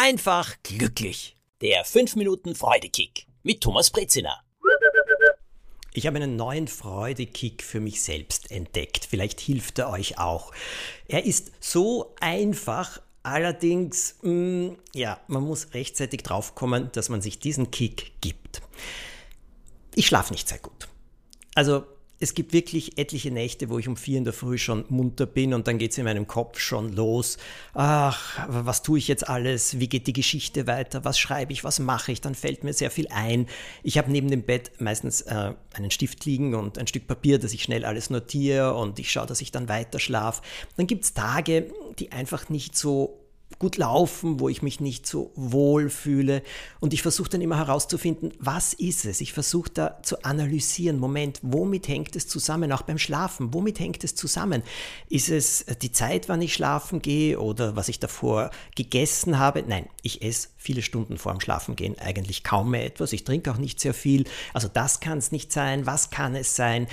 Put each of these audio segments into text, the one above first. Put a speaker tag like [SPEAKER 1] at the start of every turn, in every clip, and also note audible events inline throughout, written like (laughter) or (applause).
[SPEAKER 1] einfach glücklich. Der 5 Minuten Freudekick mit Thomas Brezina.
[SPEAKER 2] Ich habe einen neuen Freudekick für mich selbst entdeckt. Vielleicht hilft er euch auch. Er ist so einfach, allerdings, mh, mm, ja, man muss rechtzeitig draufkommen, dass man sich diesen Kick gibt. Ich schlafe nicht sehr gut. Also es gibt wirklich etliche Nächte, wo ich um vier in der Früh schon munter bin und dann geht es in meinem Kopf schon los. Ach, was tue ich jetzt alles? Wie geht die Geschichte weiter? Was schreibe ich? Was mache ich? Dann fällt mir sehr viel ein. Ich habe neben dem Bett meistens äh, einen Stift liegen und ein Stück Papier, dass ich schnell alles notiere und ich schaue, dass ich dann weiter schlafe. Dann gibt es Tage, die einfach nicht so gut laufen, wo ich mich nicht so wohl fühle. Und ich versuche dann immer herauszufinden, was ist es? Ich versuche da zu analysieren, Moment, womit hängt es zusammen, auch beim Schlafen, womit hängt es zusammen? Ist es die Zeit, wann ich schlafen gehe oder was ich davor gegessen habe? Nein, ich esse viele Stunden vor dem Schlafengehen eigentlich kaum mehr etwas. Ich trinke auch nicht sehr viel. Also das kann es nicht sein. Was kann es sein?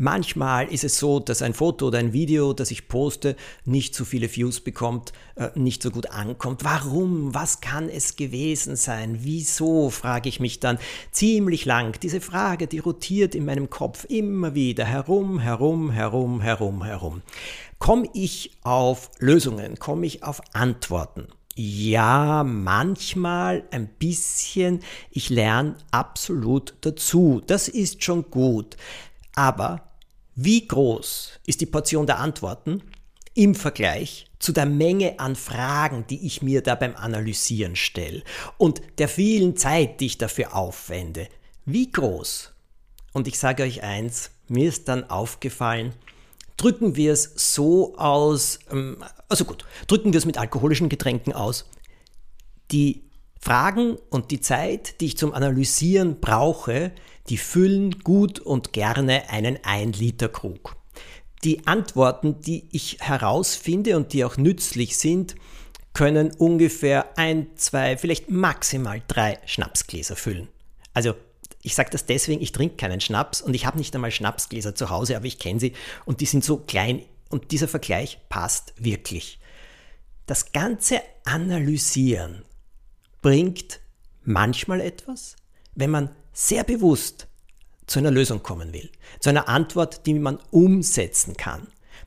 [SPEAKER 2] Manchmal ist es so, dass ein Foto oder ein Video, das ich poste, nicht so viele Views bekommt, äh, nicht so gut ankommt. Warum? Was kann es gewesen sein? Wieso? frage ich mich dann ziemlich lang. Diese Frage, die rotiert in meinem Kopf immer wieder herum, herum, herum, herum, herum. Komme ich auf Lösungen? Komme ich auf Antworten? Ja, manchmal ein bisschen. Ich lerne absolut dazu. Das ist schon gut. Aber wie groß ist die Portion der Antworten im Vergleich zu der Menge an Fragen, die ich mir da beim Analysieren stelle und der vielen Zeit, die ich dafür aufwende? Wie groß? Und ich sage euch eins, mir ist dann aufgefallen, drücken wir es so aus, ähm, also gut, drücken wir es mit alkoholischen Getränken aus. Die Fragen und die Zeit, die ich zum Analysieren brauche, die füllen gut und gerne einen 1-Liter-Krug. Die Antworten, die ich herausfinde und die auch nützlich sind, können ungefähr ein, zwei, vielleicht maximal drei Schnapsgläser füllen. Also ich sage das deswegen, ich trinke keinen Schnaps und ich habe nicht einmal Schnapsgläser zu Hause, aber ich kenne sie und die sind so klein und dieser Vergleich passt wirklich. Das ganze Analysieren bringt manchmal etwas, wenn man sehr bewusst zu einer Lösung kommen will, zu einer Antwort, die man umsetzen kann.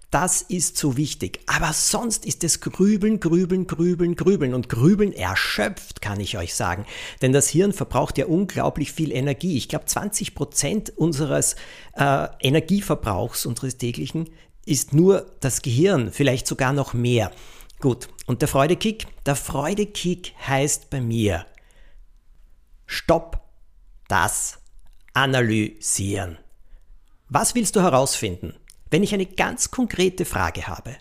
[SPEAKER 2] Das ist so wichtig. Aber sonst ist es Grübeln, Grübeln, Grübeln, Grübeln. Und Grübeln erschöpft, kann ich euch sagen. Denn das Hirn verbraucht ja unglaublich viel Energie. Ich glaube, 20 Prozent unseres äh, Energieverbrauchs, unseres täglichen, ist nur das Gehirn, vielleicht sogar noch mehr. Gut, und der Freudekick? Der Freudekick heißt bei mir, stopp das Analysieren. Was willst du herausfinden? Wenn ich eine ganz konkrete Frage habe,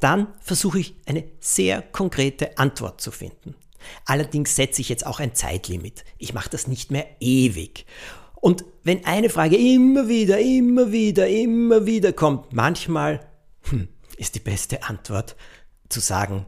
[SPEAKER 2] dann versuche ich eine sehr konkrete Antwort zu finden. Allerdings setze ich jetzt auch ein Zeitlimit. Ich mache das nicht mehr ewig. Und wenn eine Frage immer wieder, immer wieder, immer wieder kommt, manchmal hm, ist die beste Antwort zu sagen,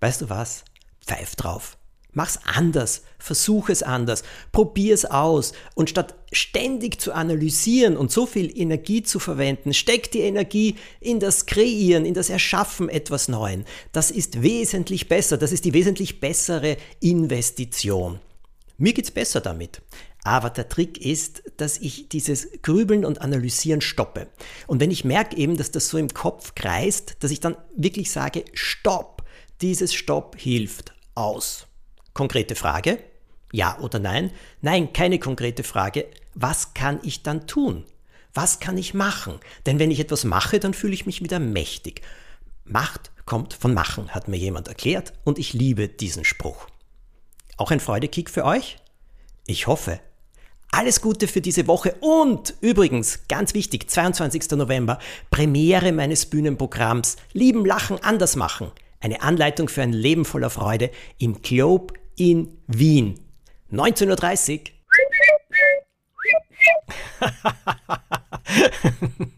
[SPEAKER 2] weißt du was, pfeif drauf. Mach's anders, versuch es anders, probier es aus und statt ständig zu analysieren und so viel Energie zu verwenden, steck die Energie in das Kreieren, in das Erschaffen etwas Neuen. Das ist wesentlich besser, das ist die wesentlich bessere Investition. Mir geht's besser damit. Aber der Trick ist, dass ich dieses Grübeln und Analysieren stoppe. Und wenn ich merke eben, dass das so im Kopf kreist, dass ich dann wirklich sage, stopp, dieses Stopp hilft aus. Konkrete Frage? Ja oder nein? Nein, keine konkrete Frage. Was kann ich dann tun? Was kann ich machen? Denn wenn ich etwas mache, dann fühle ich mich wieder mächtig. Macht kommt von Machen, hat mir jemand erklärt, und ich liebe diesen Spruch. Auch ein Freudekick für euch? Ich hoffe. Alles Gute für diese Woche und übrigens, ganz wichtig, 22. November, Premiere meines Bühnenprogramms Lieben, Lachen, Anders machen. Eine Anleitung für ein Leben voller Freude im Globe in Wien. 19.30 Uhr. (laughs)